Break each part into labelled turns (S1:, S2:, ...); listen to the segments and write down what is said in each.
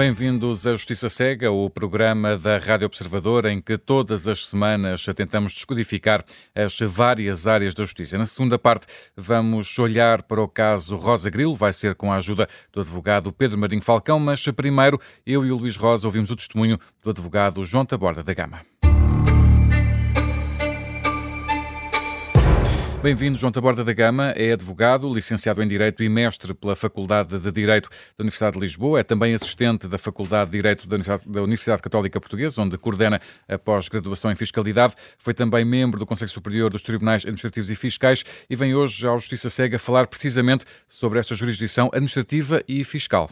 S1: Bem-vindos à Justiça Cega, o programa da Rádio Observador em que todas as semanas tentamos descodificar as várias áreas da justiça. Na segunda parte, vamos olhar para o caso Rosa Grilo, vai ser com a ajuda do advogado Pedro Marinho Falcão, mas primeiro eu e o Luís Rosa ouvimos o testemunho do advogado João Taborda da Gama. Bem-vindo, João Taborda da Gama. É advogado, licenciado em Direito e mestre pela Faculdade de Direito da Universidade de Lisboa. É também assistente da Faculdade de Direito da Universidade Católica Portuguesa, onde coordena a pós-graduação em Fiscalidade. Foi também membro do Conselho Superior dos Tribunais Administrativos e Fiscais e vem hoje à Justiça Cega falar precisamente sobre esta jurisdição administrativa e fiscal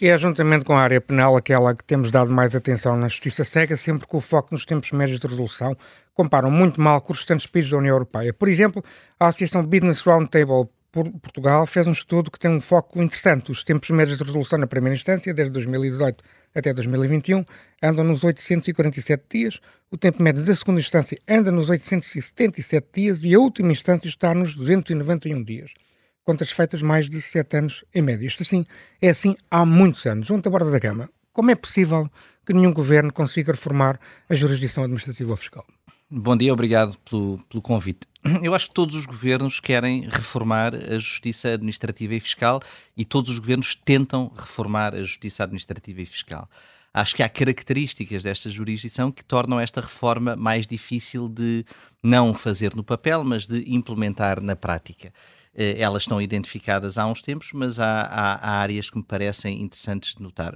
S2: que é, juntamente com a área penal, aquela que temos dado mais atenção na justiça cega, sempre com o foco nos tempos médios de resolução, comparam muito mal com os restantes países da União Europeia. Por exemplo, a Associação Business Roundtable Portugal fez um estudo que tem um foco interessante. Os tempos médios de resolução na primeira instância, desde 2018 até 2021, andam nos 847 dias, o tempo médio da segunda instância anda nos 877 dias e a última instância está nos 291 dias. Contas feitas mais de 7 anos em média. Isto assim é assim há muitos anos. Junto à borda da gama, como é possível que nenhum governo consiga reformar a jurisdição administrativa ou fiscal?
S3: Bom dia, obrigado pelo, pelo convite. Eu acho que todos os governos querem reformar a justiça administrativa e fiscal e todos os governos tentam reformar a justiça administrativa e fiscal. Acho que há características desta jurisdição que tornam esta reforma mais difícil de não fazer no papel, mas de implementar na prática. Eh, elas estão identificadas há uns tempos, mas há, há, há áreas que me parecem interessantes de notar.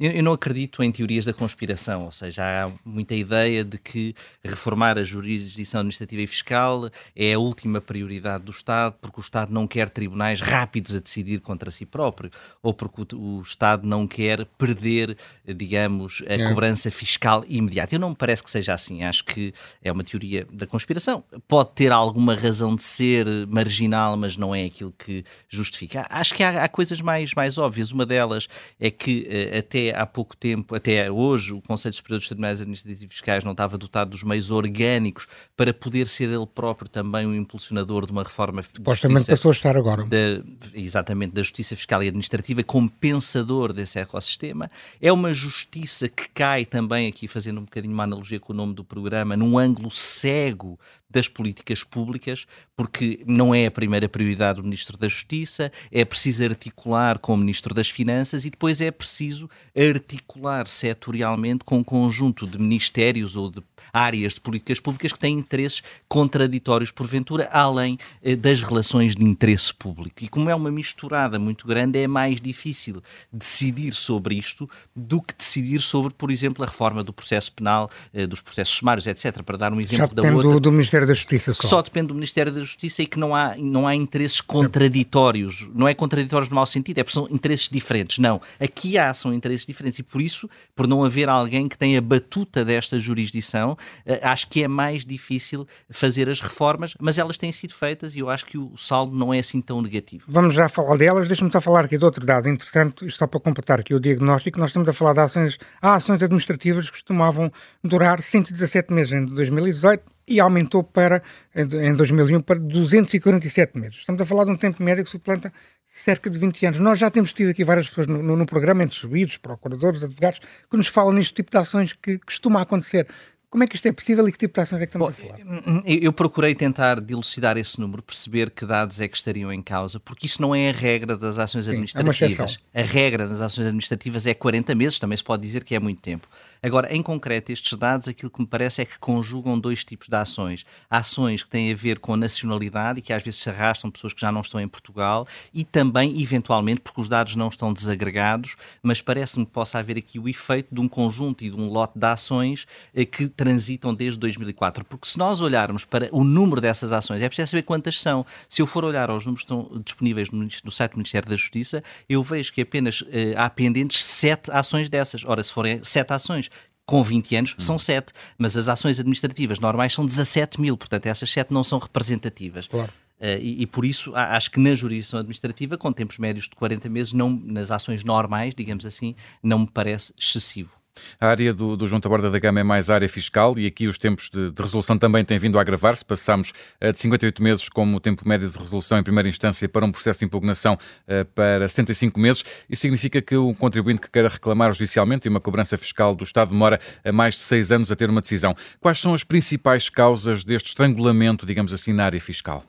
S3: Eu, eu, não acredito em teorias da conspiração, ou seja, há muita ideia de que reformar a jurisdição administrativa e fiscal é a última prioridade do Estado, porque o Estado não quer tribunais rápidos a decidir contra si próprio, ou porque o, o Estado não quer perder, digamos, a é. cobrança fiscal imediata. Eu não me parece que seja assim. Acho que é uma teoria da conspiração. Pode ter alguma razão de ser marginal, mas mas não é aquilo que justifica. Acho que há, há coisas mais, mais óbvias. Uma delas é que uh, até há pouco tempo, até hoje, o Conselho Superior dos Tribunais Administrativos e Fiscais não estava dotado dos meios orgânicos para poder ser ele próprio também um impulsionador de uma reforma
S2: Supostamente passou a estar agora.
S3: Da, exatamente, da justiça fiscal e administrativa, como pensador desse ecossistema. É uma justiça que cai também, aqui fazendo um bocadinho uma analogia com o nome do programa, num ângulo cego das políticas públicas, porque não é a primeira prioridade do Ministro da Justiça, é preciso articular com o Ministro das Finanças e depois é preciso articular setorialmente com um conjunto de ministérios ou de áreas de políticas públicas que têm interesses contraditórios, porventura, além eh, das relações de interesse público. E como é uma misturada muito grande, é mais difícil decidir sobre isto do que decidir sobre, por exemplo, a reforma do processo penal, eh, dos processos sumários, etc. Para dar um exemplo
S2: da
S3: outra.
S2: Do, do Ministério da Justiça
S3: só. Que só depende do Ministério da Justiça e que não há, não há interesses contraditórios. Não é contraditórios no mau sentido, é porque são interesses diferentes. Não. Aqui há, são interesses diferentes e por isso, por não haver alguém que tenha a batuta desta jurisdição, eh, acho que é mais difícil fazer as reformas, mas elas têm sido feitas e eu acho que o saldo não é assim tão negativo.
S2: Vamos já falar delas, deixa-me só falar aqui de outro dado. Entretanto, só para completar aqui o diagnóstico, nós estamos a falar de ações, há ações administrativas que costumavam durar 117 meses em 2018 e aumentou para, em 2001 para 247 meses. Estamos a falar de um tempo médio que suplanta cerca de 20 anos. Nós já temos tido aqui várias pessoas no, no, no programa, entre subidos, procuradores, advogados, que nos falam neste tipo de ações que costuma acontecer. Como é que isto é possível e que tipo de ações é que estamos Bom, a falar?
S3: Hum, hum, eu procurei tentar dilucidar esse número, perceber que dados é que estariam em causa, porque isso não é a regra das ações Sim, é administrativas. É a regra das ações administrativas é 40 meses, também se pode dizer que é muito tempo. Agora, em concreto, estes dados, aquilo que me parece é que conjugam dois tipos de ações. Ações que têm a ver com a nacionalidade e que às vezes se arrastam pessoas que já não estão em Portugal e também, eventualmente, porque os dados não estão desagregados, mas parece-me que possa haver aqui o efeito de um conjunto e de um lote de ações eh, que transitam desde 2004. Porque se nós olharmos para o número dessas ações, é preciso saber quantas são. Se eu for olhar aos números que estão disponíveis no, no site do Ministério da Justiça, eu vejo que apenas eh, há pendentes sete ações dessas. Ora, se forem sete ações, com 20 anos são 7, hum. mas as ações administrativas normais são 17 mil, portanto essas 7 não são representativas. Claro. Uh, e, e, por isso acho que na jurisdição administrativa, com tempos médios de 40 meses, não, nas ações normais, digamos assim, não me parece excessivo.
S1: A área do, do João Taborda da Gama é mais área fiscal e aqui os tempos de, de resolução também têm vindo a agravar-se. Passamos uh, de 58 meses como tempo médio de resolução em primeira instância para um processo de impugnação uh, para 75 meses. Isso significa que o contribuinte que queira reclamar judicialmente e uma cobrança fiscal do Estado demora mais de seis anos a ter uma decisão. Quais são as principais causas deste estrangulamento, digamos assim, na área fiscal?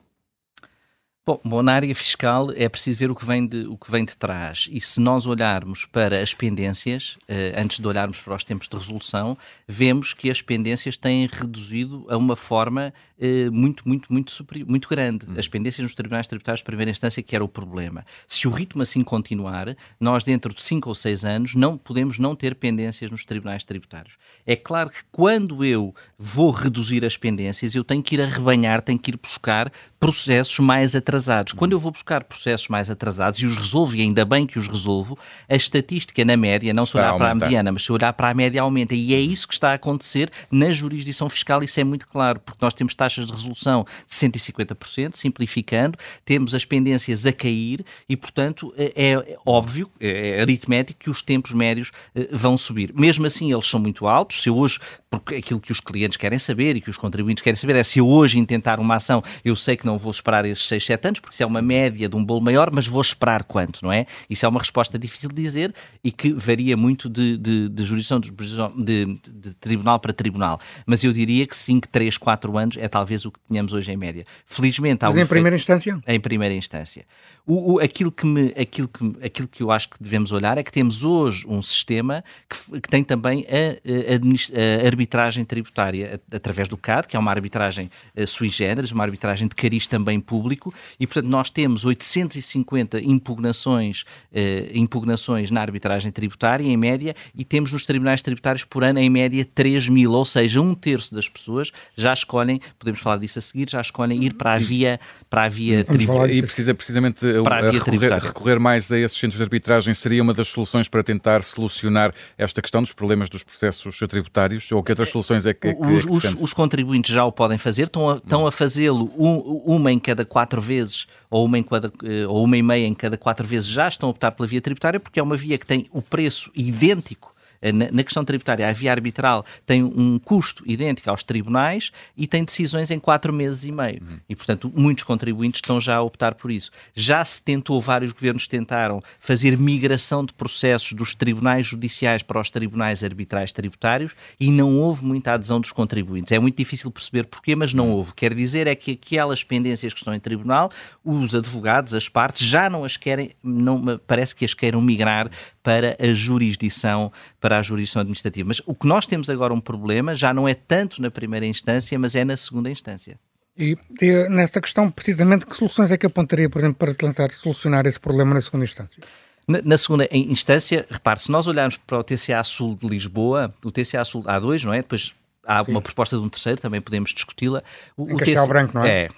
S3: Bom, bom, na área fiscal é preciso ver o que vem de, o que vem de trás. E se nós olharmos para as pendências, eh, antes de olharmos para os tempos de resolução, vemos que as pendências têm reduzido a uma forma eh, muito, muito, muito, superior, muito grande. As pendências nos tribunais tributários de primeira instância, que era o problema. Se o ritmo assim continuar, nós dentro de 5 ou 6 anos não podemos não ter pendências nos tribunais tributários. É claro que quando eu vou reduzir as pendências, eu tenho que ir arrebanhar, tenho que ir buscar processos mais atrasados. Quando eu vou buscar processos mais atrasados e os resolvo, e ainda bem que os resolvo, a estatística na média, não se olhar para a mediana, mas se olhar para a média, aumenta. E é isso que está a acontecer na jurisdição fiscal, isso é muito claro, porque nós temos taxas de resolução de 150%, simplificando, temos as pendências a cair e, portanto, é, é óbvio, é aritmético que os tempos médios eh, vão subir. Mesmo assim, eles são muito altos. Se eu hoje, porque aquilo que os clientes querem saber e que os contribuintes querem saber é se eu hoje intentar uma ação, eu sei que não não vou esperar esses 6, 7 anos, porque isso é uma média de um bolo maior, mas vou esperar quanto, não é? Isso é uma resposta difícil de dizer e que varia muito de, de, de jurisdição, de, de, de, tribunal para tribunal. Mas eu diria que 5, 3, 4 anos é talvez o que tínhamos hoje em média. Felizmente há
S2: Mas um em primeira instância?
S3: Em primeira instância. O, o, aquilo, que me, aquilo, que, aquilo que eu acho que devemos olhar é que temos hoje um sistema que, que tem também a, a, a arbitragem tributária através do CAD, que é uma arbitragem uh, sui generis, uma arbitragem de cariz também público, e portanto nós temos 850 impugnações, uh, impugnações na arbitragem tributária, em média, e temos nos tribunais tributários por ano, em média, 3 mil, ou seja, um terço das pessoas já escolhem, podemos falar disso a seguir, já escolhem ir para a via, para a via tributária.
S1: E precisa precisamente recorrer, recorrer, mais a esses centros de arbitragem seria uma das soluções para tentar solucionar esta questão dos problemas dos processos tributários? Ou que outras soluções é que. É que
S3: os, os, os, contribuintes já o podem fazer, estão a, estão a fazê-lo um, uma em cada quatro vezes ou uma, em cada, eh, ou uma e meia em cada quatro vezes já estão a optar pela via tributária porque é uma via que tem o preço idêntico eh, na, questão tributária, a via arbitral tem um custo idêntico aos tribunais e tem decisões em quatro meses e meio. Uhum. E, portanto, muitos contribuintes estão já a optar por isso. Já se tentou, vários governos tentaram fazer migração de processos dos tribunais judiciais para os tribunais arbitrais tributários e não houve muita adesão dos contribuintes. É muito difícil perceber porquê, mas não uhum. houve. Quer dizer é que aquelas pendências que estão em tribunal, os advogados, as partes, já não as querem, não, parece que as queiram migrar para a jurisdição, para a jurisdição administrativa. Mas o que nós temos agora um problema já não é tanto na primeira instância, mas é na segunda instância.
S2: E, e nesta questão, precisamente, que soluções é que apontaria, por exemplo, para tentar solucionar esse problema na segunda instância?
S3: Na, na, segunda instância, repare, se nós olharmos para o TCA Sul de Lisboa, o TCA Sul há dois, não é? Depois há Sim. uma proposta de um terceiro, também podemos discuti-la.
S2: O, o TCA Branco, não é?
S3: É,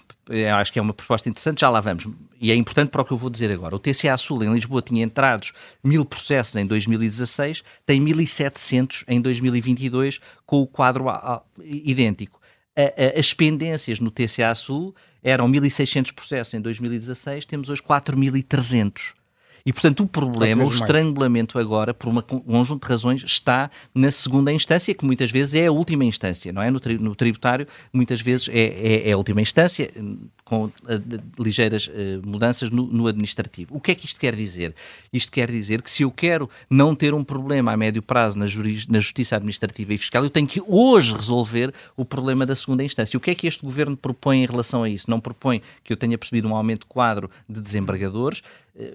S3: acho que é uma proposta interessante, já lá vamos. E é importante para o que eu vou dizer agora. O TCA Sul em Lisboa tinha entrados mil processos em 2016, tem 1.700 em 2022, com o quadro idêntico. As pendências no TCA Sul eram 1.600 processos em 2016, temos hoje 4.300. E, portanto, o problema, o estrangulamento agora, por um conjunto de razões, está na segunda instância, que muitas vezes é a última instância, não é? No, tri no tributário, muitas vezes é, é, é, a última instância, com uh, ligeiras uh, mudanças no, no, administrativo. O que é que isto quer dizer? Isto quer dizer que se eu quero não ter um problema a médio prazo na, na justiça administrativa e fiscal, eu tenho que hoje resolver o problema da segunda instância. O que é que este governo propõe em relação a isso? Não propõe que eu tenha percebido um aumento de quadro de desembargadores,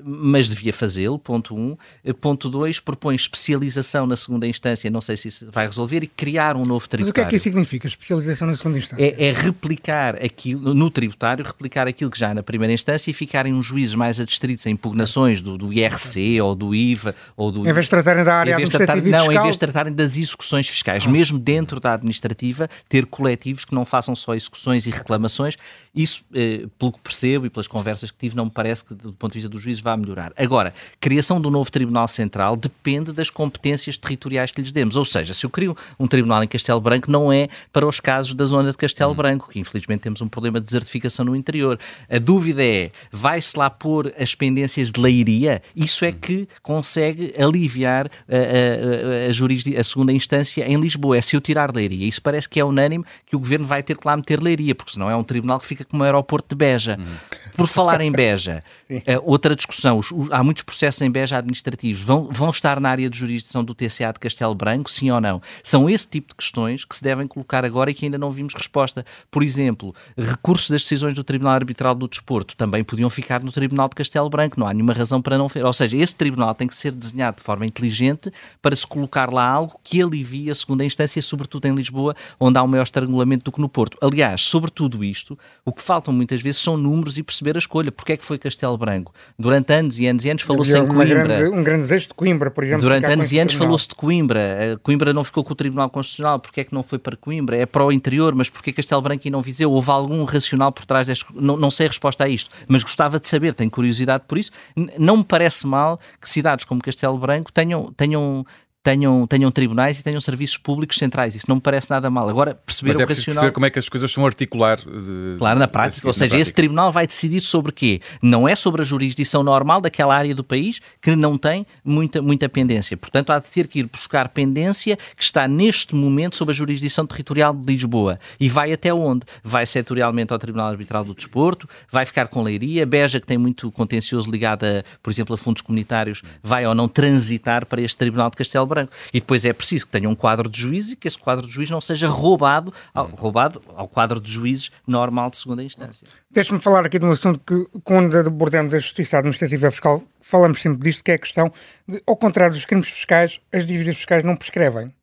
S3: mas devia fazê-lo, ponto um. Ponto dois, propõe especialização na segunda instância, não sei se isso vai resolver, e criar um novo tributário. Mas o
S2: que é que isso significa, especialização na segunda instância?
S3: É, é replicar aquilo, no tributário, replicar aquilo que já é na primeira instância e ficarem uns juízes mais adstritos em impugnações do, do IRC ou do IVA ou do...
S2: Em vez de tratarem da área administrativa tratar,
S3: Não, em vez de tratarem das execuções fiscais, ah. mesmo dentro da administrativa, ter coletivos que não façam só execuções e reclamações, isso, eh, pelo que percebo e pelas conversas que tive, não me parece que, do ponto de vista do juiz, vá melhorar. Agora, criação do novo Tribunal Central depende das competências territoriais que lhes demos. Ou seja, se eu crio um tribunal em Castelo Branco, não é para os casos da zona de Castelo hum. Branco, que infelizmente temos um problema de desertificação no interior. A dúvida é, vai-se lá pôr as pendências de leiria? Isso é que consegue aliviar a, a, a, a segunda instância em Lisboa. É se eu tirar leiria. Isso parece que é unânime que o governo vai ter que lá meter leiria, porque senão é um tribunal que fica como o aeroporto de Beja. Uhum. Por falar em Beja, eh, outra discussão, os, os, há muitos processos em Beja administrativos, vão, vão estar na área de jurisdição do TCA de Castelo Branco, sim ou não? São esse tipo de questões que se devem colocar agora e que ainda não vimos resposta. Por exemplo, recursos das decisões do Tribunal Arbitral do Desporto também podiam ficar no Tribunal de Castelo Branco, não há nenhuma razão para não fazer. Ou seja, esse tribunal tem que ser desenhado de forma inteligente para se colocar lá algo que alivie a segunda instância, sobretudo em Lisboa, onde há um maior estrangulamento do que no Porto. Aliás, sobre tudo isto, o que faltam muitas vezes são números e perceber a escolha. Porque é que foi Castelo Branco? Durante anos e anos e anos falou-se em Coimbra.
S2: Grande, um grande desejo de Coimbra, por exemplo.
S3: Durante anos e anos falou-se de Coimbra. Coimbra não ficou com o Tribunal Constitucional. Porque é que não foi para Coimbra? É para o interior, mas porquê Castelo Branco e não Viseu? Houve algum racional por trás deste... Não, não sei a resposta a isto, mas gostava de saber, tenho curiosidade por isso. Não me parece mal que cidades como Castelo Branco tenham, tenham tenham, tenham tribunais e tenham serviços públicos centrais. Isso não me parece nada mal. Agora, perceber
S1: Mas
S3: é
S1: perceber como é que as coisas são articular.
S3: De... Claro, na prática. Ou seja, esse tribunal vai decidir sobre quê? Não é sobre a jurisdição normal daquela área do país que não tem muita, muita pendência. Portanto, há de ter que ir buscar pendência que está neste momento sob a jurisdição territorial de Lisboa. E vai até onde? Vai setorialmente ao Tribunal Arbitral do Desporto, vai ficar com Leiria, Beja, que tem muito contencioso ligado, a, por exemplo, a fundos comunitários, vai ou não transitar para este Tribunal de Castelo Branco. E depois é preciso que tenha um quadro de juízes e que esse quadro de juízes não seja roubado ao, roubado ao quadro de juízes normal de segunda instância.
S2: Deixe-me falar aqui de um assunto que, quando abordamos a justiça administrativa fiscal, falamos sempre disto, que é a questão de, ao contrário dos crimes fiscais, as dívidas fiscais não prescrevem.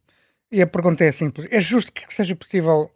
S2: E a pergunta é simples: é justo que seja possível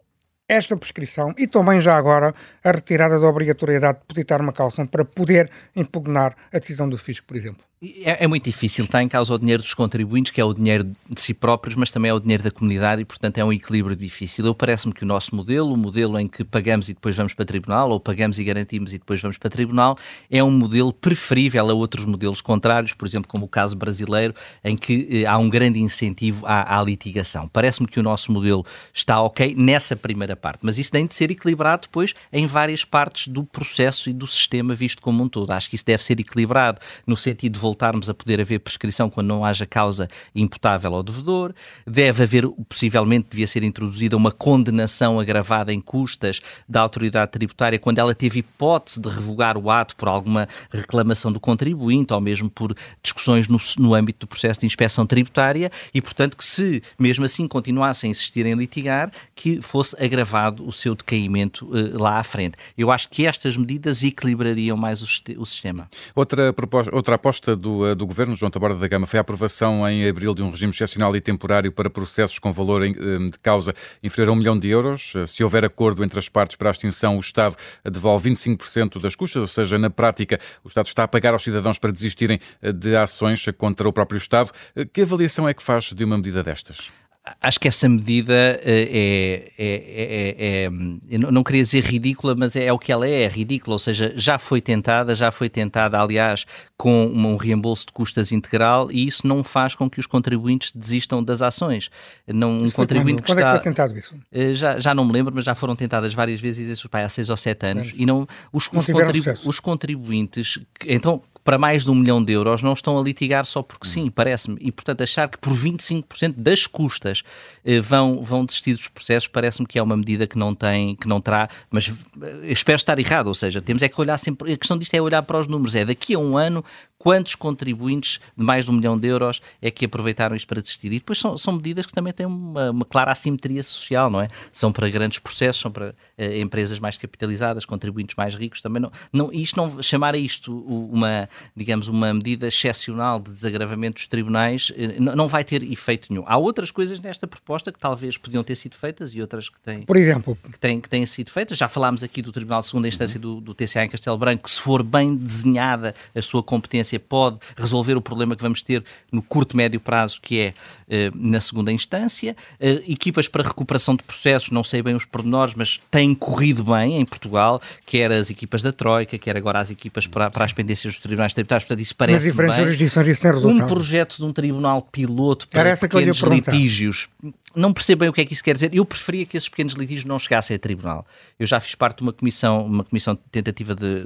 S2: esta prescrição e também já agora a retirada da obrigatoriedade de depositar uma calção para poder impugnar a decisão do fisco, por exemplo?
S3: É, é, muito difícil, está em causa o dinheiro dos contribuintes, que é o dinheiro de si próprios, mas também é o dinheiro da comunidade e, portanto, é um equilíbrio difícil. Eu parece-me que o nosso modelo, o modelo em que pagamos e depois vamos para tribunal, ou pagamos e garantimos e depois vamos para tribunal, é um modelo preferível a outros modelos contrários, por exemplo, como o caso brasileiro, em que eh, há um grande incentivo à, à litigação. Parece-me que o nosso modelo está ok nessa primeira parte, mas isso tem de ser equilibrado depois em várias partes do processo e do sistema visto como um todo. Acho que isso deve ser equilibrado no sentido de voltarmos a poder haver prescrição quando não haja causa imputável ao devedor, deve haver, possivelmente, devia ser introduzida uma condenação agravada em custas da autoridade tributária quando ela teve hipótese de revogar o ato por alguma reclamação do contribuinte ou mesmo por discussões no, no âmbito do processo de inspeção tributária e, portanto, que se mesmo assim continuassem a insistir em litigar, que fosse agravado o seu decaimento uh, lá à frente. Eu acho que estas medidas equilibrariam mais o, o sistema.
S1: Outra, proposta, outra aposta do, eh, do Governo, João Taborda da Gama, foi a aprovação em abril de um regime excepcional e temporário para processos com valor eh, de causa inferior a um milhão de euros. Eh, se houver acordo entre as partes para a extinção, o Estado devolve 25% das custas, ou seja, na prática, o Estado está a pagar aos cidadãos para desistirem de ações contra o próprio Estado. Que avaliação é que faz de uma medida destas?
S3: Acho que essa medida é, é, é, é, não queria dizer ridícula, mas é, o que ela é, é ridícula, ou seja, já foi tentada, já foi tentada, aliás, com um reembolso de custas integral e isso não faz com que os contribuintes desistam das ações. Não, um contribuinte
S2: quando? que está, é que foi tentado isso?
S3: Já, já não me lembro, mas já foram tentadas várias vezes, isso, pá, há seis ou sete anos, e não, os, não os, contribu os contribuintes, então para mais de um milhão de euros não estão a litigar só porque sim, parece-me. E, portanto, achar que por 25% das custas eh, vão, vão desistir dos processos parece-me que é uma medida que não tem, que não terá, mas eh, espero estar errado, ou seja, temos é que olhar sempre, a questão disto é olhar para os números, é daqui a um ano quantos contribuintes de mais de um milhão de euros é que aproveitaram isto para desistir. E depois são, são medidas que também têm uma, uma, clara assimetria social, não é? São para grandes processos, são para eh, empresas mais capitalizadas, contribuintes mais ricos, também não, não, isto não, chamar a isto uma, digamos, uma medida excepcional de desagravamento dos tribunais eh, não vai ter efeito nenhum. Há outras coisas nesta proposta que talvez podiam ter sido feitas e outras que têm,
S2: Por exemplo,
S3: que têm, que têm sido feitas. Já falámos aqui do Tribunal de Segunda Instância do, do TCA em Castelo Branco, que se for bem desenhada a sua competência
S4: pode resolver o problema que vamos ter no curto, médio prazo, que é eh, na segunda instância. Eh, equipas para recuperação de processos, não sei bem os pormenores, mas têm corrido bem em Portugal, quer as equipas da Troika, quer agora as equipas para, para as pendências dos tribunais tributários, portanto isso parece bem.
S2: jurisdições isso tem resultado.
S4: Um projeto de um tribunal piloto para pequenos litígios não percebo bem o que é que isso quer dizer. Eu preferia que esses pequenos litígios não chegassem a tribunal. Eu já fiz parte de uma comissão, uma comissão de tentativa de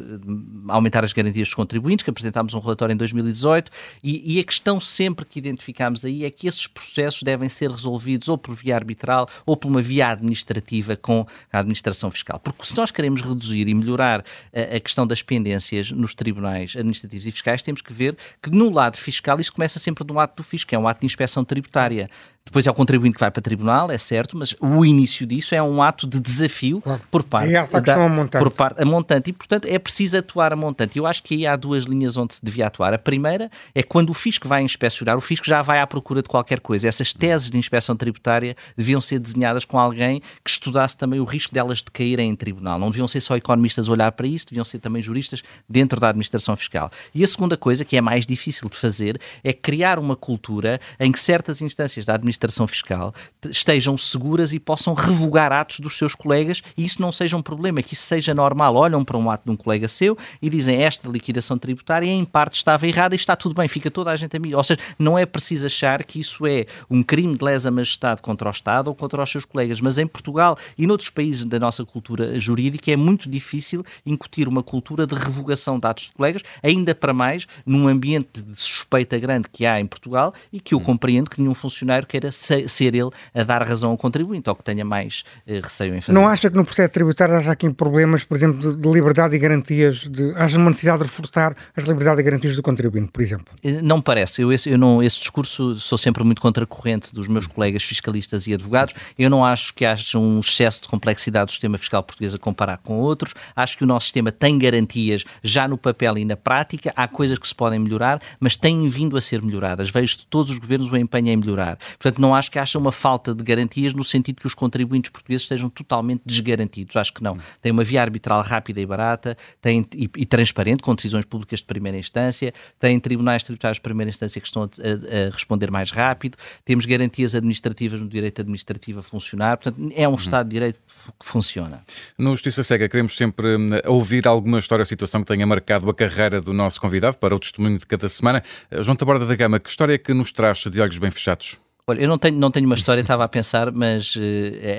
S4: aumentar as garantias dos contribuintes, que apresentámos um relatório em 2018, e, e a questão sempre que identificámos aí é que esses processos devem ser resolvidos ou por via arbitral ou por uma via administrativa com a administração fiscal. Porque se nós queremos reduzir e melhorar a, a questão das pendências nos tribunais administrativos e fiscais, temos que ver que no lado fiscal isso começa sempre de um ato do fisco, é um ato de inspeção tributária. Depois é o contribuinte que vai para o tribunal, é certo, mas o início disso é um ato de desafio claro. por parte
S2: e da, a montante.
S4: por parte a montante e portanto é preciso atuar a montante. Eu acho que aí há duas linhas onde se devia atuar. A primeira é quando o fisco vai inspecionar, o fisco já vai à procura de qualquer coisa. Essas teses de inspeção tributária deviam ser desenhadas com alguém que estudasse também o risco delas de caírem em tribunal. Não deviam ser só economistas a olhar para isso, deviam ser também juristas dentro da administração fiscal. E a segunda coisa, que é mais difícil de fazer, é criar uma cultura em que certas instâncias da administração administração fiscal estejam seguras e possam revogar atos dos seus colegas e isso não seja um problema, que isso seja normal. Olham para um ato de um colega seu e dizem esta liquidação tributária em parte estava errada e está tudo bem, fica toda a gente amiga. Ou seja, não é preciso achar que isso é um crime de lesa majestade contra o Estado ou contra os seus colegas, mas em Portugal e noutros países da nossa cultura jurídica é muito difícil incutir uma cultura de revogação de atos de colegas, ainda para mais num ambiente de suspeita grande que há em Portugal e que eu hum. compreendo que nenhum funcionário queira ser ele a dar razão ao contribuinte ou que tenha mais uh, receio em fazer.
S2: Não acha que no processo tributário haja aqui problemas, por exemplo, de, de liberdade e garantias, de, haja uma necessidade de reforçar as liberdades e garantias do contribuinte, por exemplo?
S4: Eh, não parece. Eu, esse, eu não, esse discurso sou sempre muito contracorrente dos meus colegas fiscalistas e advogados. Eu não acho que haja um excesso de complexidade do sistema fiscal português a comparar com outros. Acho que o nosso sistema tem garantias já no papel e na prática. Há coisas que se podem melhorar, mas têm vindo a ser melhoradas. Vejo de todos os governos o empenho em melhorar. Portanto, não acho que haja uma falta de garantias no sentido que os contribuintes portugueses estejam totalmente desgarantidos. Acho que não. Tem uma via arbitral rápida e barata tem, e, e transparente, com decisões públicas de primeira instância, tem tribunais tributários de primeira instância que estão a, a, a responder mais rápido, temos garantias administrativas no direito administrativo a funcionar. Portanto, é um uhum. Estado de Direito que funciona.
S1: No Justiça Cega, queremos sempre hum, ouvir alguma história ou situação que tenha marcado a carreira do nosso convidado para o testemunho de cada semana. João Taborda da Gama, que história é que nos traz de olhos bem fechados?
S4: Olha, eu não tenho, não tenho uma história, estava a pensar, mas uh,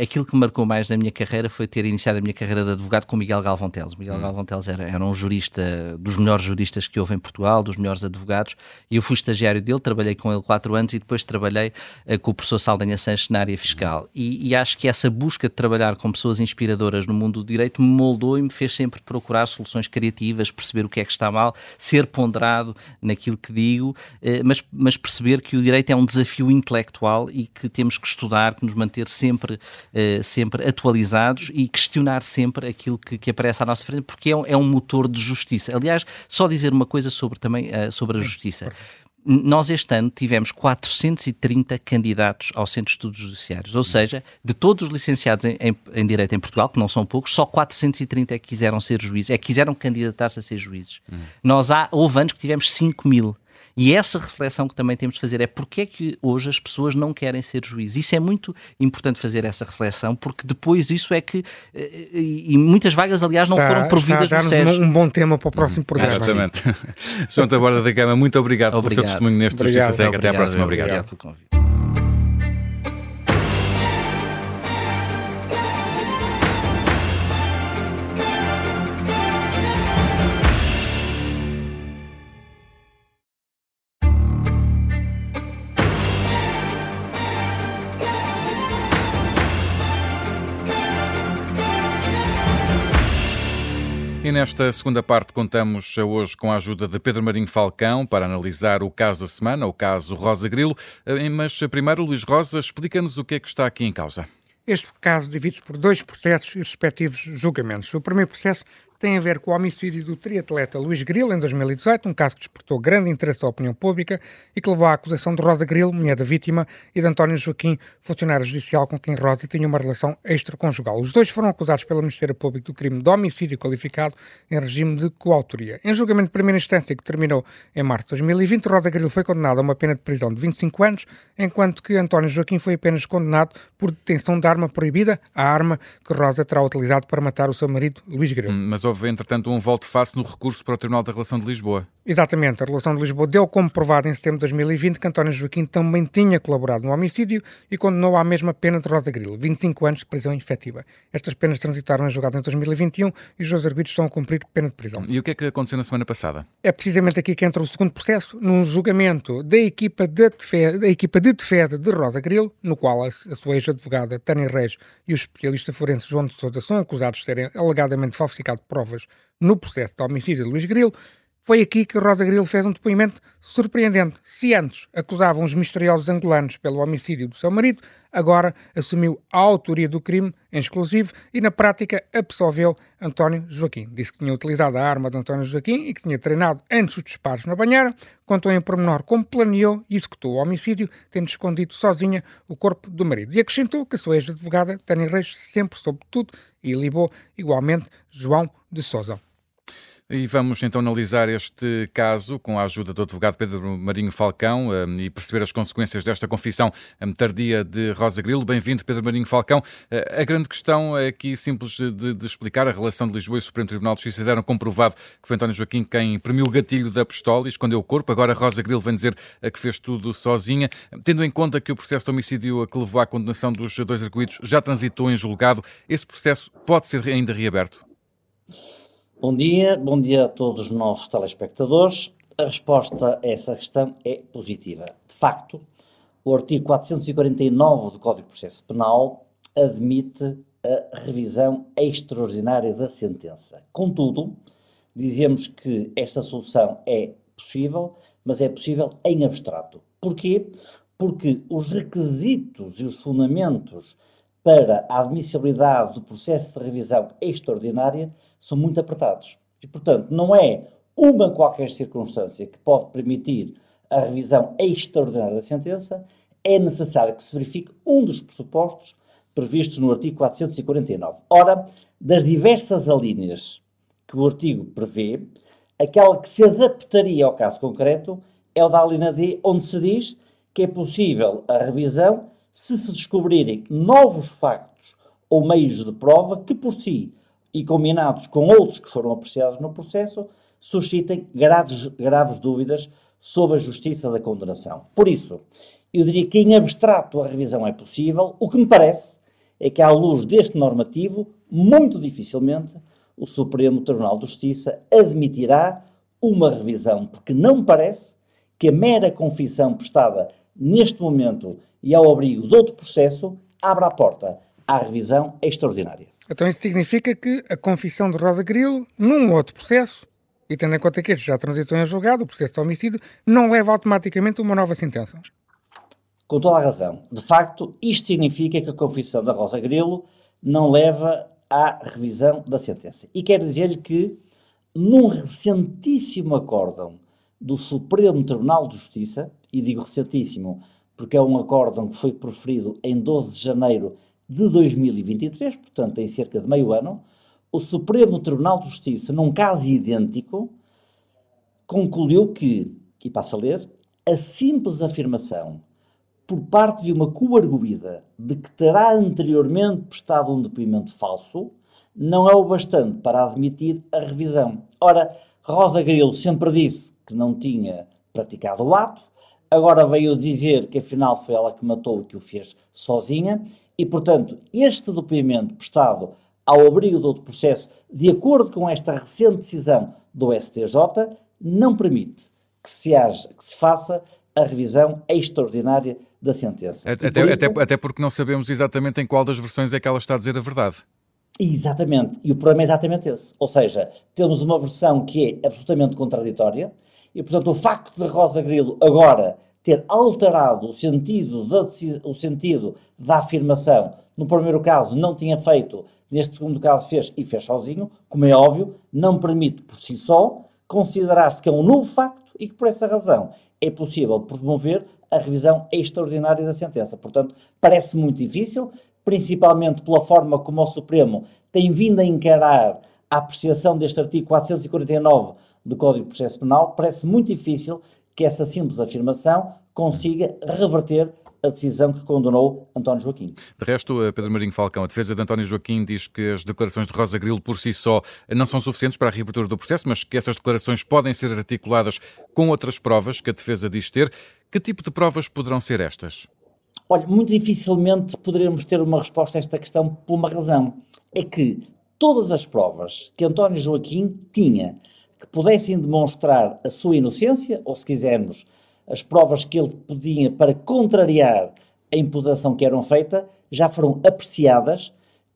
S4: aquilo que me marcou mais na minha carreira foi ter iniciado a minha carreira de advogado com Miguel Galvão Teles. Miguel hum. Galvão Teles era, era um jurista, dos melhores juristas que houve em Portugal, dos melhores advogados, e eu fui estagiário dele, trabalhei com ele quatro anos e depois trabalhei uh, com o professor Saldanha Sanches na área fiscal. E, e, acho que essa busca de trabalhar com pessoas inspiradoras no mundo do direito me moldou e me fez sempre procurar soluções criativas, perceber o que é que está mal, ser ponderado naquilo que digo, uh, mas, mas perceber que o direito é um desafio intelectual e que temos que estudar, que nos manter sempre, uh, sempre atualizados e questionar sempre aquilo que, que aparece à nossa frente, porque é, é, um motor de justiça. Aliás, só dizer uma coisa sobre, também, uh, sobre a justiça. Nós este ano tivemos 430 candidatos ao Centro de Estudos Judiciários, ou seja, de todos os licenciados em, em, em, Direito em Portugal, que não são poucos, só 430 é que quiseram ser juízes, é que quiseram candidatar-se a ser juízes. Hum. Nós há, houve anos que tivemos 5 mil. E essa reflexão que também temos de fazer é porque é que hoje as pessoas não querem ser juízes. Isso é muito importante fazer essa reflexão, porque depois isso é que. Eh, e muitas vagas, aliás, não está, foram providas no SES.
S2: um bom tema para o próximo programa.
S1: Exatamente. João Taborda da Gama, muito obrigado, obrigado, pelo seu testemunho neste obrigado. Justiça Cega. Até à próxima.
S4: Obrigado, obrigado pelo convite.
S1: E nesta segunda parte contamos hoje com a ajuda de Pedro Marinho Falcão para analisar o caso da semana, o caso Rosa Grilo. Eh, mas primeiro, Luís Rosa, explica-nos o que é que está aqui em causa.
S2: Este caso divide-se por dois processos e respectivos julgamentos. O primeiro processo tem a ver com o homicídio do triatleta Luís Grilo em 2018, um caso que despertou grande interesse da opinião pública e que levou à acusação de Rosa Grilo, mulher da vítima, e de António Joaquim, funcionário judicial com quem Rosa tinha uma relação extraconjugal. Os dois foram acusados pelo Ministério Público do crime de homicídio qualificado em regime de coautoria. Em julgamento de primeira instância, que terminou em março de 2020, Rosa Grilo foi condenada a uma pena de prisão de 25 anos, enquanto que António Joaquim foi apenas condenado por detenção de arma proibida, a arma que Rosa terá utilizado para matar o seu marido, Luís Grilo.
S1: Hum, mas houve, entretanto, um volte-face no recurso para o Tribunal da Relação de Lisboa.
S2: Exatamente, a Relação de Lisboa deu como provado em setembro de 2020 que António Joaquim também tinha colaborado no homicídio e condenou à mesma pena de Rosa Grilo, 25 anos de prisão efetiva. Estas penas transitaram em julgado em 2021 e os dois arguidos estão a cumprir pena de prisão.
S1: E o que é que aconteceu na semana passada?
S2: É precisamente aqui que entra o segundo processo, num julgamento da equipa de defesa, da equipa de, defesa de Rosa Grilo, no qual a, a sua ex-advogada Tânia Reis e o especialista forense João de Sousa são acusados de terem alegadamente falsificado provas no processo de homicídio de Luís Grilo, foi aqui que Rosa Grilo fez um depoimento surpreendente. Se antes acusavam os misteriosos angolanos pelo homicídio do seu marido, agora assumiu a autoria do crime em exclusivo e, na prática, absolveu António Joaquim. Disse que tinha utilizado a arma de António Joaquim e que tinha treinado antes os disparos na banheira, contou em pormenor como planeou e executou o homicídio, tendo escondido sozinha o corpo do marido. E acrescentou que a sua ex-advogada, Tânia Reis, sempre soube tudo e libou igualmente João de Sousa.
S1: E vamos então analisar este caso com a ajuda do advogado Pedro Marinho Falcão um, e perceber as consequências desta confissão um, tardia de Rosa Grilo. Bem-vindo, Pedro Marinho Falcão. Uh, a grande questão é aqui simples de, de, explicar. A relação de Lisboa e o Supremo Tribunal de Justiça deram comprovado que foi António Joaquim quem premiu o gatilho da pistola e escondeu o corpo. Agora Rosa Grilo vem dizer que fez tudo sozinha. Tendo em conta que o processo de homicídio que levou à condenação dos dois arguídos já transitou em julgado, esse processo pode ser ainda reaberto?
S3: Bom dia, bom dia a todos os nossos telespectadores. A resposta a essa questão é positiva. De facto, o artigo 449 do Código de Processo Penal admite a revisão extraordinária da sentença. Contudo, dizemos que esta solução é possível, mas é possível em abstrato. Porquê? Porque os requisitos e os fundamentos para a admissibilidade do processo de revisão extraordinária são muito apertados. E, portanto, não é uma qualquer circunstância que pode permitir a revisão extraordinária da sentença, é necessário que se verifique um dos pressupostos previstos no artigo 449. Ora, das diversas alíneas que o artigo prevê, aquela que se adaptaria ao caso concreto é o da alínea D, onde se diz que é possível a revisão se se descobrirem novos factos ou meios de prova que por si e combinados com outros que foram apreciados no processo, suscitem graves, graves dúvidas sobre a justiça da condenação. Por isso, eu diria que em abstrato a revisão é possível. O que me parece é que, à luz deste normativo, muito dificilmente o Supremo Tribunal de Justiça admitirá uma revisão, porque não me parece que a mera confissão prestada neste momento e ao abrigo de outro processo abra a porta à revisão extraordinária.
S2: Então isso significa que a confissão de Rosa Grilo, num outro processo, e tendo em conta que este já transitou em julgado, o processo de homicídio, não leva automaticamente a uma nova sentença.
S3: Com toda a razão. De facto, isto significa que a confissão da Rosa Grilo não leva à revisão da sentença. E quer dizer-lhe que, num recentíssimo acórdão do Supremo Tribunal de Justiça, e digo recentíssimo porque é um acórdão que foi proferido em 12 de janeiro de 2023, portanto, em cerca de meio ano, o Supremo Tribunal de Justiça, num caso idêntico, concluiu que, e passa a ler, a simples afirmação por parte de uma coarguida de que terá anteriormente prestado um depoimento falso não é o bastante para admitir a revisão. Ora, Rosa Grilo sempre disse que não tinha praticado o ato, agora veio dizer que afinal foi ela que matou e que o fez sozinha, e, portanto, este depoimento prestado ao abrigo do outro processo, de acordo com esta recente decisão do STJ, não permite que se, haja, que se faça a revisão extraordinária da sentença.
S1: Até, por isso, até, até, porque não sabemos exatamente em qual das versões é que ela está a dizer a verdade.
S3: Exatamente. E o problema é exatamente esse. Ou seja, temos uma versão que é absolutamente contraditória e, portanto, o facto de Rosa Grilo agora ter alterado o sentido da, o sentido da afirmação no primeiro caso não tinha feito, neste segundo caso fez e fez sozinho, como é óbvio, não permite por si só considerar-se que é um novo facto e que por essa razão é possível promover a revisão extraordinária da sentença. Portanto, parece muito difícil, principalmente pela forma como o Supremo tem vindo a encarar a apreciação deste artigo 449 do Código de Processo Penal, parece muito difícil que essa simples afirmação consiga reverter a decisão que condenou António Joaquim.
S1: De resto, eh, Pedro Marinho Falcão, a defesa de António Joaquim diz que as declarações de Rosa Grilo por si só não são suficientes para a reabertura do processo, mas que essas declarações podem ser articuladas com outras provas que a defesa diz ter. Que tipo de provas poderão ser estas?
S3: Olha, muito dificilmente poderemos ter uma resposta a esta questão por uma razão. É que todas as provas que António Joaquim tinha que pudessem demonstrar a sua inocência, ou se quisermos, as provas que ele podia para contrariar a imputação que eram feita, já foram apreciadas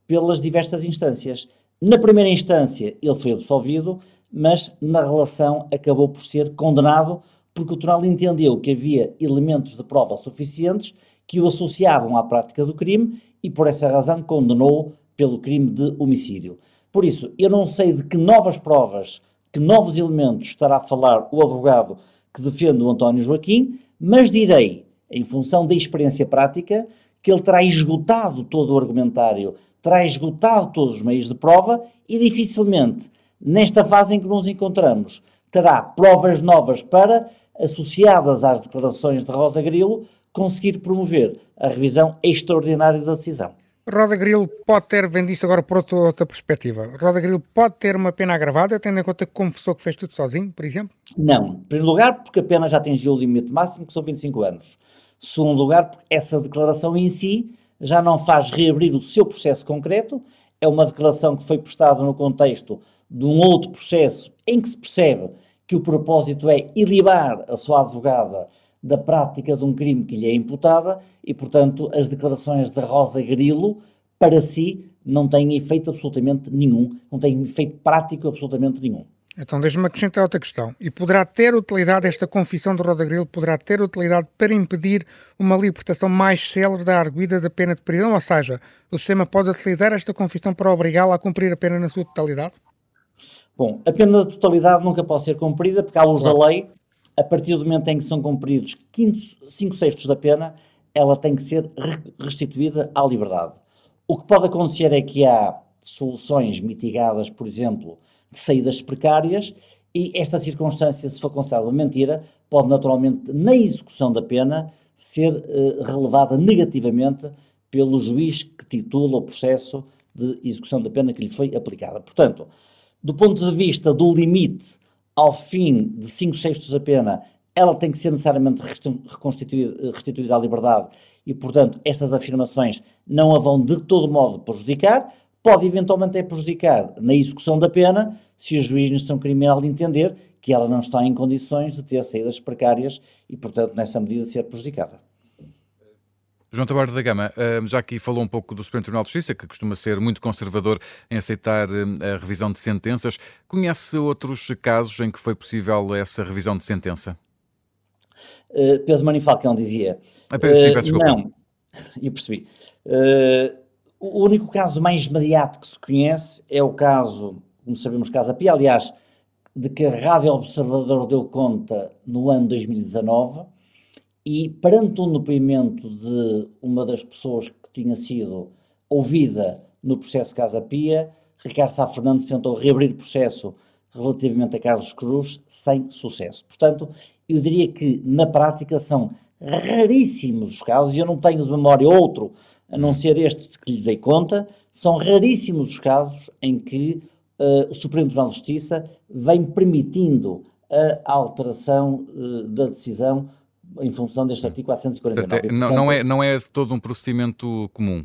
S3: pelas diversas instâncias. Na primeira instância, ele foi absolvido, mas na relação acabou por ser condenado porque o tribunal entendeu que havia elementos de prova suficientes que o associavam à prática do crime e, por essa razão, condenou pelo crime de homicídio. Por isso, eu não sei de que novas provas, que novos elementos estará a falar o advogado que defende o António Joaquim, mas direi, em função da experiência prática, que ele terá esgotado todo o argumentário, terá esgotado todos os meios de prova e dificilmente, nesta fase em que nos encontramos, terá provas novas para, associadas às declarações de Rosa Grilo, conseguir promover a revisão extraordinária da decisão.
S2: Roda Grilo pode ter, vendo isto agora por outra, perspectiva, Roda Grilo pode ter uma pena agravada, tendo em conta que confessou que fez tudo sozinho, por exemplo?
S3: Não. Em primeiro lugar, porque a pena já atingiu o limite máximo, que são 25 anos. Segundo lugar, porque essa declaração em si já não faz reabrir o seu processo concreto, é uma declaração que foi prestada no contexto de um outro processo em que se percebe que o propósito é ilibar a sua advogada da prática de um crime que lhe é imputada e, portanto, as declarações de Rosa Grilo, para si, não têm efeito absolutamente nenhum, não têm efeito prático absolutamente nenhum.
S2: Então, deixe-me acrescentar outra questão. E poderá ter utilidade, esta confissão de Rosa Grilo, poderá ter utilidade para impedir uma libertação mais célere da arguida da pena de prisão? Ou seja, o sistema pode utilizar esta confissão para obrigá-la a cumprir a pena na sua totalidade?
S3: Bom, a pena de totalidade nunca pode ser cumprida, porque, à luz claro. da lei, a partir do momento em que são cumpridos 5 sextos da pena, ela tem que ser restituída à liberdade. O que pode acontecer é que há soluções mitigadas, por exemplo, de saídas precárias, e esta circunstância, se for considerada uma mentira, pode naturalmente, na execução da pena, ser uh, relevada negativamente pelo juiz que titula o processo de execução da pena que lhe foi aplicada. Portanto, do ponto de vista do limite ao fim de 5 sextos da pena, ela tem que ser necessariamente reconstituída, restituída à liberdade e, portanto, estas afirmações não a vão de todo modo prejudicar, pode eventualmente é prejudicar na execução da pena se o juiz de instrução criminal entender que ela não está em condições de ter saídas precárias e, portanto, nessa medida, de ser prejudicada.
S1: João Tabardo da Gama, eh, já aqui falou um pouco do Supremo Tribunal de Justiça, que costuma ser muito conservador em aceitar eh, a revisão de sentenças. Conhece outros casos em que foi possível essa revisão de sentença?
S3: Uh, Pedro Marinho Falcão dizia...
S1: Ah, sim, peço desculpa.
S3: Não, eu percebi. Uh, o único caso mais imediato que se conhece é o caso, como sabemos, Casa Pia, aliás, de que a Rádio Observador deu conta no ano 2019, e perante um depoimento de uma das pessoas que tinha sido ouvida no processo Casa Pia, Ricardo Sá Fernandes tentou reabrir o processo relativamente a Carlos Cruz sem sucesso. Portanto, eu diria que na prática são raríssimos os casos, e eu não tenho de memória outro a não ser este que lhe dei conta, são raríssimos os casos em que uh, o Supremo Tribunal de Justiça vem permitindo a alteração uh, da decisão em função deste artigo 449.
S1: Não, não, é, não é de todo um procedimento comum?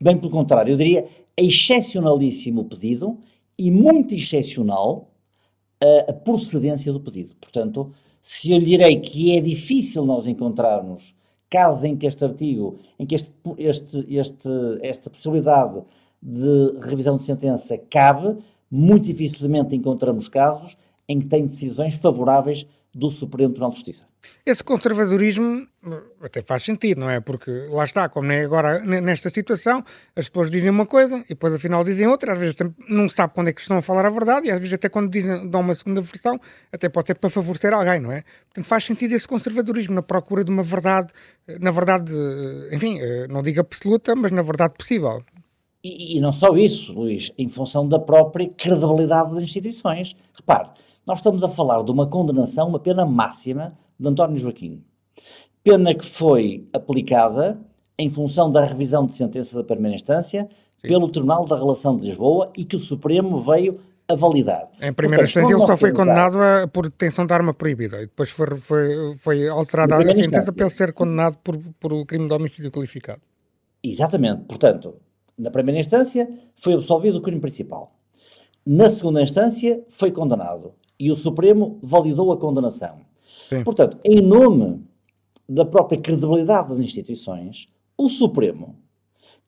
S3: Bem pelo contrário, eu diria excepcionalíssimo o pedido e muito excepcional a, a procedência do pedido. Portanto, se eu lhe direi que é difícil nós encontrarmos casos em que este artigo, em que este, este, este, esta possibilidade de revisão de sentença cabe, muito dificilmente encontramos casos em que tem decisões favoráveis do Supremo Tribunal de Justiça.
S2: Esse conservadorismo eh, até faz sentido, não é? Porque lá está, como é agora nesta situação, as pessoas dizem uma coisa e depois afinal dizem outra, às vezes não se sabe quando é que estão a falar a verdade e às vezes até quando dizem, dão uma segunda versão, até pode ser para favorecer alguém, não é? Portanto, faz sentido esse conservadorismo na procura de uma verdade, eh, na verdade, eh, enfim, não digo absoluta, mas na verdade possível.
S3: E, e não só isso, Luís, em função da própria credibilidade das instituições. Repare, nós estamos a falar de uma condenação, uma pena máxima de António Joaquim. Pena que foi aplicada em função da revisão de sentença da primeira instância Sim. pelo Tribunal da Relação de Lisboa e que o Supremo veio a validar.
S2: Em primeira Portanto, instância ele só foi condenado a, por detenção de arma proibida e depois foi, foi, foi alterada a sentença instância. para ele ser condenado por, por o crime de homicídio qualificado.
S3: Exatamente. Portanto, na primeira instância foi absolvido o crime principal. Na segunda instância foi condenado e o Supremo validou a condenação. Sim. Portanto, em nome da própria credibilidade das instituições, o Supremo,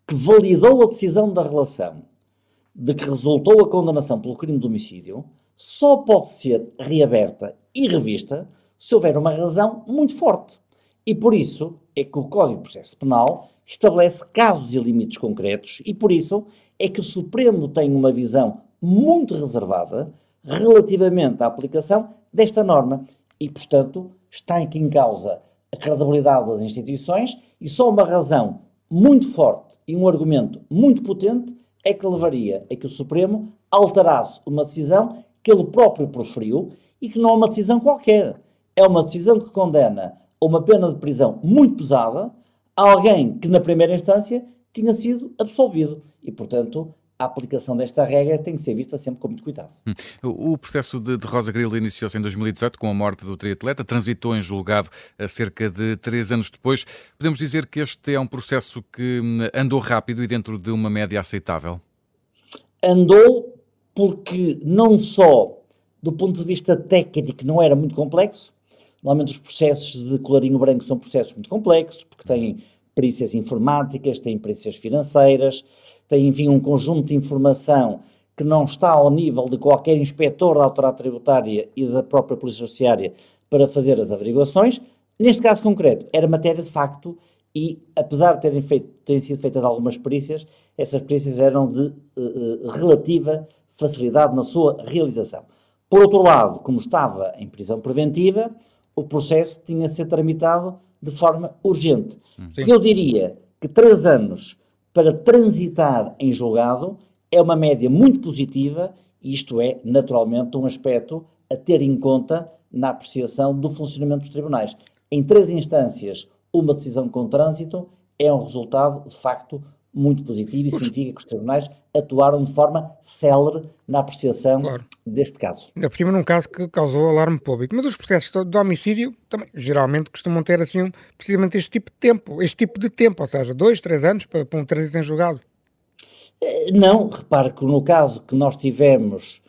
S3: que validou a decisão da relação de que resultou a condenação pelo crime de homicídio, só pode ser reaberta e revista se houver uma razão muito forte. E por isso é que o Código de Processo Penal estabelece casos e limites concretos e por isso é que o Supremo tem uma visão muito reservada relativamente à aplicação desta norma e, portanto, está aqui em causa a credibilidade das instituições e só uma razão muito forte e um argumento muito potente é que levaria a que o Supremo alterasse uma decisão que ele próprio proferiu e que não é uma decisão qualquer. É uma decisão que condena a uma pena de prisão muito pesada alguém que, na primeira instância, tinha sido absolvido. E, portanto, a aplicação desta regra tem que ser vista sempre com muito cuidado. Hum.
S1: O processo de, Rosa Grilo iniciou-se em 2018 com a morte do triatleta, transitou em julgado a cerca de três anos depois. Podemos dizer que este é um processo que hum, andou rápido e dentro de uma média aceitável?
S3: Andou porque não só do ponto de vista técnico não era muito complexo, normalmente os processos de colarinho branco são processos muito complexos, porque têm perícias informáticas, têm perícias financeiras, tem, enfim, um conjunto de informação que não está ao nível de qualquer inspetor da autoridade tributária e da própria Polícia Judiciária para fazer as averiguações. Neste caso concreto, era matéria de facto e, apesar de terem, feito, terem sido feitas algumas perícias, essas perícias eram de uh, relativa facilidade na sua realização. Por outro lado, como estava em prisão preventiva, o processo tinha de ser tramitado de forma urgente. Sim. Eu diria que três anos para transitar em julgado é uma média muito positiva e isto é, naturalmente, um aspecto a ter em conta na apreciação do funcionamento dos tribunais. Em três instâncias, uma decisão com trânsito é um resultado, de facto, muito positivo e significa que os tribunais atuaram de forma célere na apreciação claro. deste caso.
S2: Ainda por cima, num caso que causou alarme público. Mas os processos de homicídio também, geralmente, costumam ter, assim, precisamente este tipo de tempo, este tipo de tempo, ou seja, dois, três anos para, para um trânsito em julgado.
S3: Eh, não, repare que no caso que nós tivemos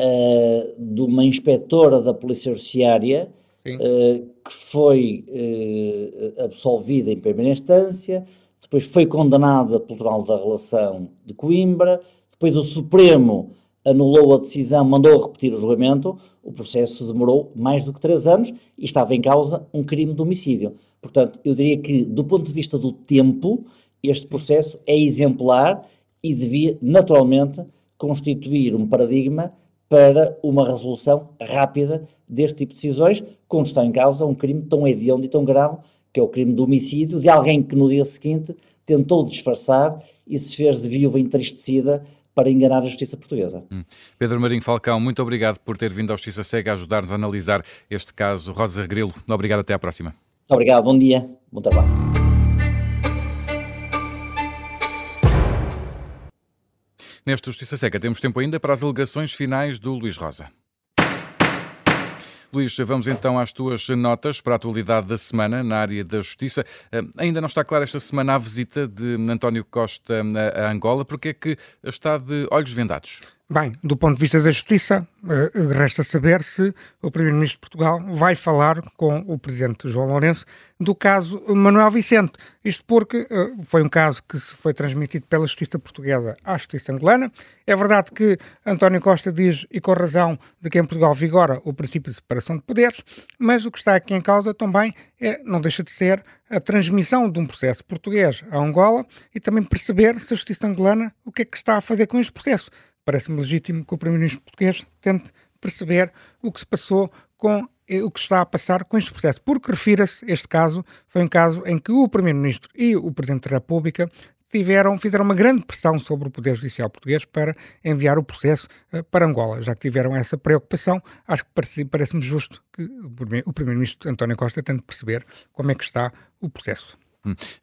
S3: uh, de uma inspetora da Polícia Judiciária, uh, que foi uh, absolvida em primeira instância, depois foi condenada pelo Tribunal da Relação de Coimbra, depois o Supremo anulou a decisão, mandou repetir o julgamento, o processo demorou mais do que três anos e estava em causa um crime de homicídio. Portanto, eu diria que, do ponto de vista do tempo, este processo é exemplar e devia, naturalmente, constituir um paradigma para uma resolução rápida deste tipo de decisões, quando está em causa um crime tão hediondo e tão grave que é o crime de homicídio, de alguém que no dia seguinte tentou disfarçar e se fez de viúva entristecida para enganar a justiça portuguesa. Hum.
S1: Pedro Marinho Falcão, muito obrigado por ter vindo à Justiça Cega a ajudar-nos a analisar este caso. Rosa Grilo, obrigado, até à próxima.
S3: Obrigado, bom dia, bom trabalho.
S1: Neste Justiça Seca temos tempo ainda para as alegações finais do Luís Rosa. Luís, vamos então às tuas notas para a atualidade da semana na área da justiça. Eh, ainda não está clara esta semana a visita de António Costa a Angola, porque é que está de olhos vendados?
S2: Bem, do ponto de vista da Justiça, eh, resta saber se o Primeiro-Ministro de Portugal vai falar com o Presidente João Lourenço do caso Manuel Vicente. Isto porque uh, foi um caso que se foi transmitido pela Justiça Portuguesa à Justiça Angolana. É verdade que António Costa diz, e com razão, de que em Portugal vigora o princípio de separação de poderes, mas o que está aqui em causa também é, não deixa de ser a transmissão de um processo português a Angola e também perceber se a Justiça Angolana o que é que está a fazer com este processo. Parece-me legítimo que o Primeiro-Ministro português tente perceber o que se passou com o que está a passar com este processo. Porque refira-se, este caso, foi um caso em que o Primeiro-Ministro e o Presidente da República tiveram, fizeram uma grande pressão sobre o Poder Judicial português para enviar o processo uh, para Angola. Já que tiveram essa preocupação, acho que parece-me parece justo que o Primeiro-Ministro António Costa tente perceber como é que está o processo.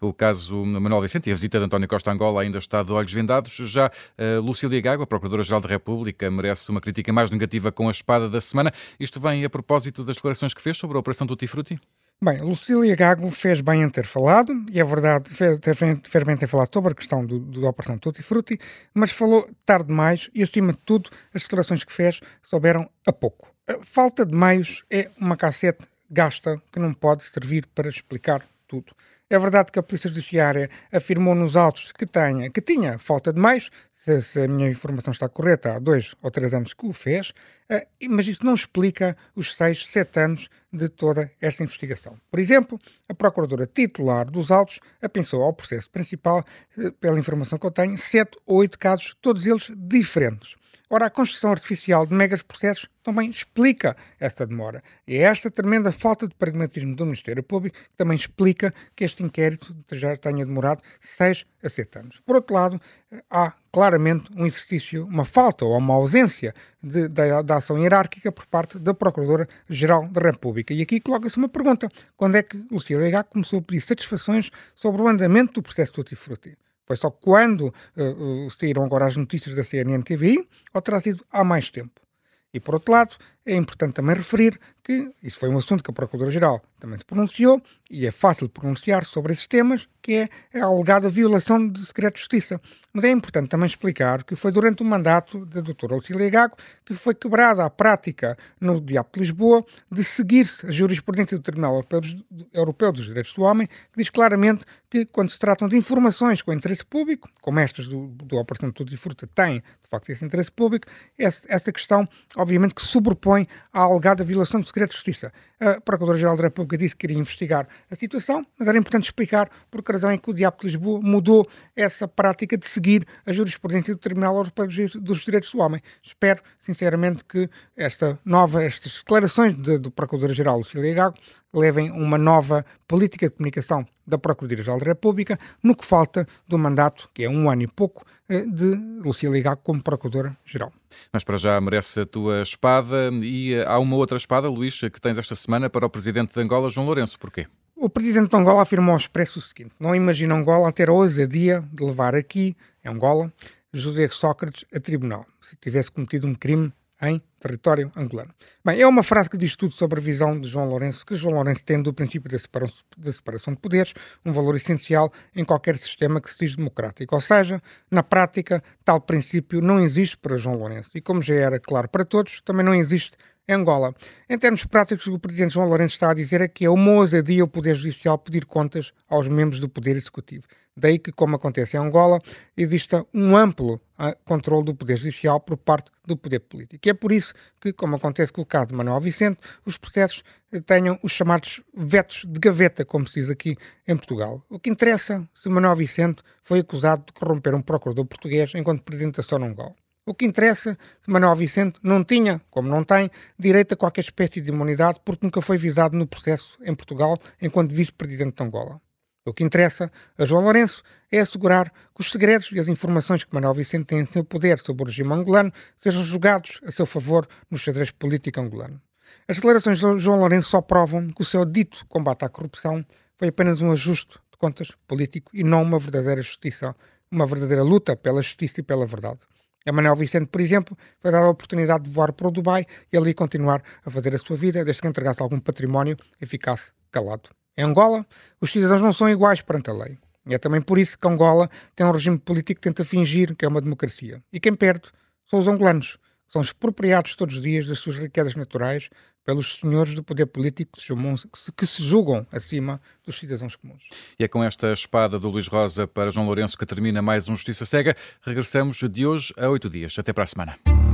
S1: O caso Manuel Vicente e a visita de António Costa Angola ainda está de olhos vendados. Já uh, Lucília Gago, a Procuradora-Geral da República, merece uma crítica mais negativa com a espada da semana. Isto vem a propósito das declarações que fez sobre a Operação Tutti Frutti?
S2: Bem, Lucília Gago fez bem em ter falado, e é verdade, fez, fez bem em ter falado sobre a questão do, do, da Operação Tutti Frutti, mas falou tarde demais e, acima de tudo, as declarações que fez souberam a pouco. A falta de meios é uma cassete gasta que não pode servir para explicar tudo. É verdade que a Polícia Judiciária afirmou nos autos que, tenha, que tinha falta de meios, se, se, a minha informação está correta, há dois ou três anos que o fez, uh, mas isso não explica os seis, sete anos de toda esta investigação. Por exemplo, a Procuradora titular dos autos apensou ao processo principal, uh, pela informação que eu tenho, sete ou oito casos, todos eles diferentes. Ora, a construção artificial de megas processos também explica esta demora. E é esta tremenda falta de pragmatismo do Ministério Público que também explica que este inquérito já tenha demorado 6 a 7 anos. Por outro lado, há claramente um exercício, uma falta ou uma ausência de, da, da ação hierárquica por parte da Procuradora-Geral da República. E aqui coloca-se uma pergunta: quando é que Lucia Legá começou a pedir satisfações sobre o andamento do processo Tutti Frutti? Foi só quando uh, uh, saíram agora as notícias da CNN TVI ou terá sido há mais tempo? E por outro lado, é importante também referir que isso foi um assunto que a Procuradora-Geral também se pronunciou, e é fácil pronunciar sobre esses temas, que é a alegada violação de segredo de justiça. Mas é importante também explicar que foi durante o mandato da doutora Lucília Gago que foi quebrada a prática no Diabo de Lisboa de seguir-se a jurisprudência do Tribunal Europeu dos Direitos do Homem, que diz claramente que quando se tratam de informações com interesse público, como estas do, do Operação Tudo e Fruta têm, de facto, esse interesse público, essa questão, obviamente, que sobrepõe à alegada violação do segredo de justiça. A Procuradora-Geral da República disse que queria investigar a situação, mas era importante explicar por que razão é que o Diabo de Lisboa mudou essa prática de seguir a jurisprudência do Tribunal Europeu dos Direitos do Homem. Espero, sinceramente, que esta nova, estas declarações de, do Procurador-Geral Lucília Gago levem uma nova política de comunicação da Procuradoria-Geral da República no que falta do mandato, que é um ano e pouco, eh, de Lucília Gago como Procuradora-Geral.
S1: Mas para já merece a tua espada e eh, há uma outra espada, Luís, que tens esta semana para o Presidente de Angola, João Lourenço. Porquê?
S2: O Presidente de Angola afirmou ao Expresso o seguinte, não imagina Angola ter a ousadia de levar aqui, em Angola, José Sócrates a tribunal, se tivesse cometido um crime em território angolano. Bem, é uma frase que diz tudo sobre a visão de João Lourenço, que João Lourenço tem do princípio da separação, da separação de poderes, um valor essencial em qualquer sistema que se diz democrático. Ou seja, na prática, tal princípio não existe para João Lourenço. E como já era claro para todos, também não existe Angola. Em termos práticos, o Presidente João Lourenço está a dizer é que é uma ousadia o Poder Judicial pedir contas aos membros do Poder Executivo. Daí que, como acontece em Angola, exista um amplo uh, controle do Poder Judicial por parte do Poder Político. E é por isso que, como acontece com o caso de Manuel Vicente, os processos eh, tenham os chamados vetos de gaveta, como se diz aqui em Portugal. O que interessa se Manuel Vicente foi acusado de corromper um procurador português enquanto Presidente da Sonangol. O que interessa Manuel Vicente não tinha, como não tem, direito a qualquer espécie de imunidade porque nunca foi visado no processo em Portugal enquanto vice-presidente de Angola. O que interessa a João Lourenço é assegurar que os segredos e as informações que Manuel Vicente tem em seu poder sobre o regime angolano sejam julgados a seu favor no xadrez político angolano. As declarações de João Lourenço só provam que o seu dito combate à corrupção foi apenas um ajuste de contas político e não uma verdadeira justiça, uma verdadeira luta pela justiça e pela verdade. A Manuel Vicente, por exemplo, foi dada a oportunidade de voar para o Dubai e ali continuar a fazer a sua vida, desde que entregasse algum património e ficasse calado. Em Angola, os cidadãos não são iguais perante a lei. É também por isso que Angola tem um regime político que tenta fingir que é uma democracia. E quem perde são os angolanos, que são expropriados todos os dias das suas riquezas naturais pelos senhores do poder político que se, julgam, acima dos cidadãos comuns.
S1: E é com esta espada do Luís Rosa para João Lourenço que termina mais um Justiça Cega. Regressamos de hoje a oito dias. Até para a semana.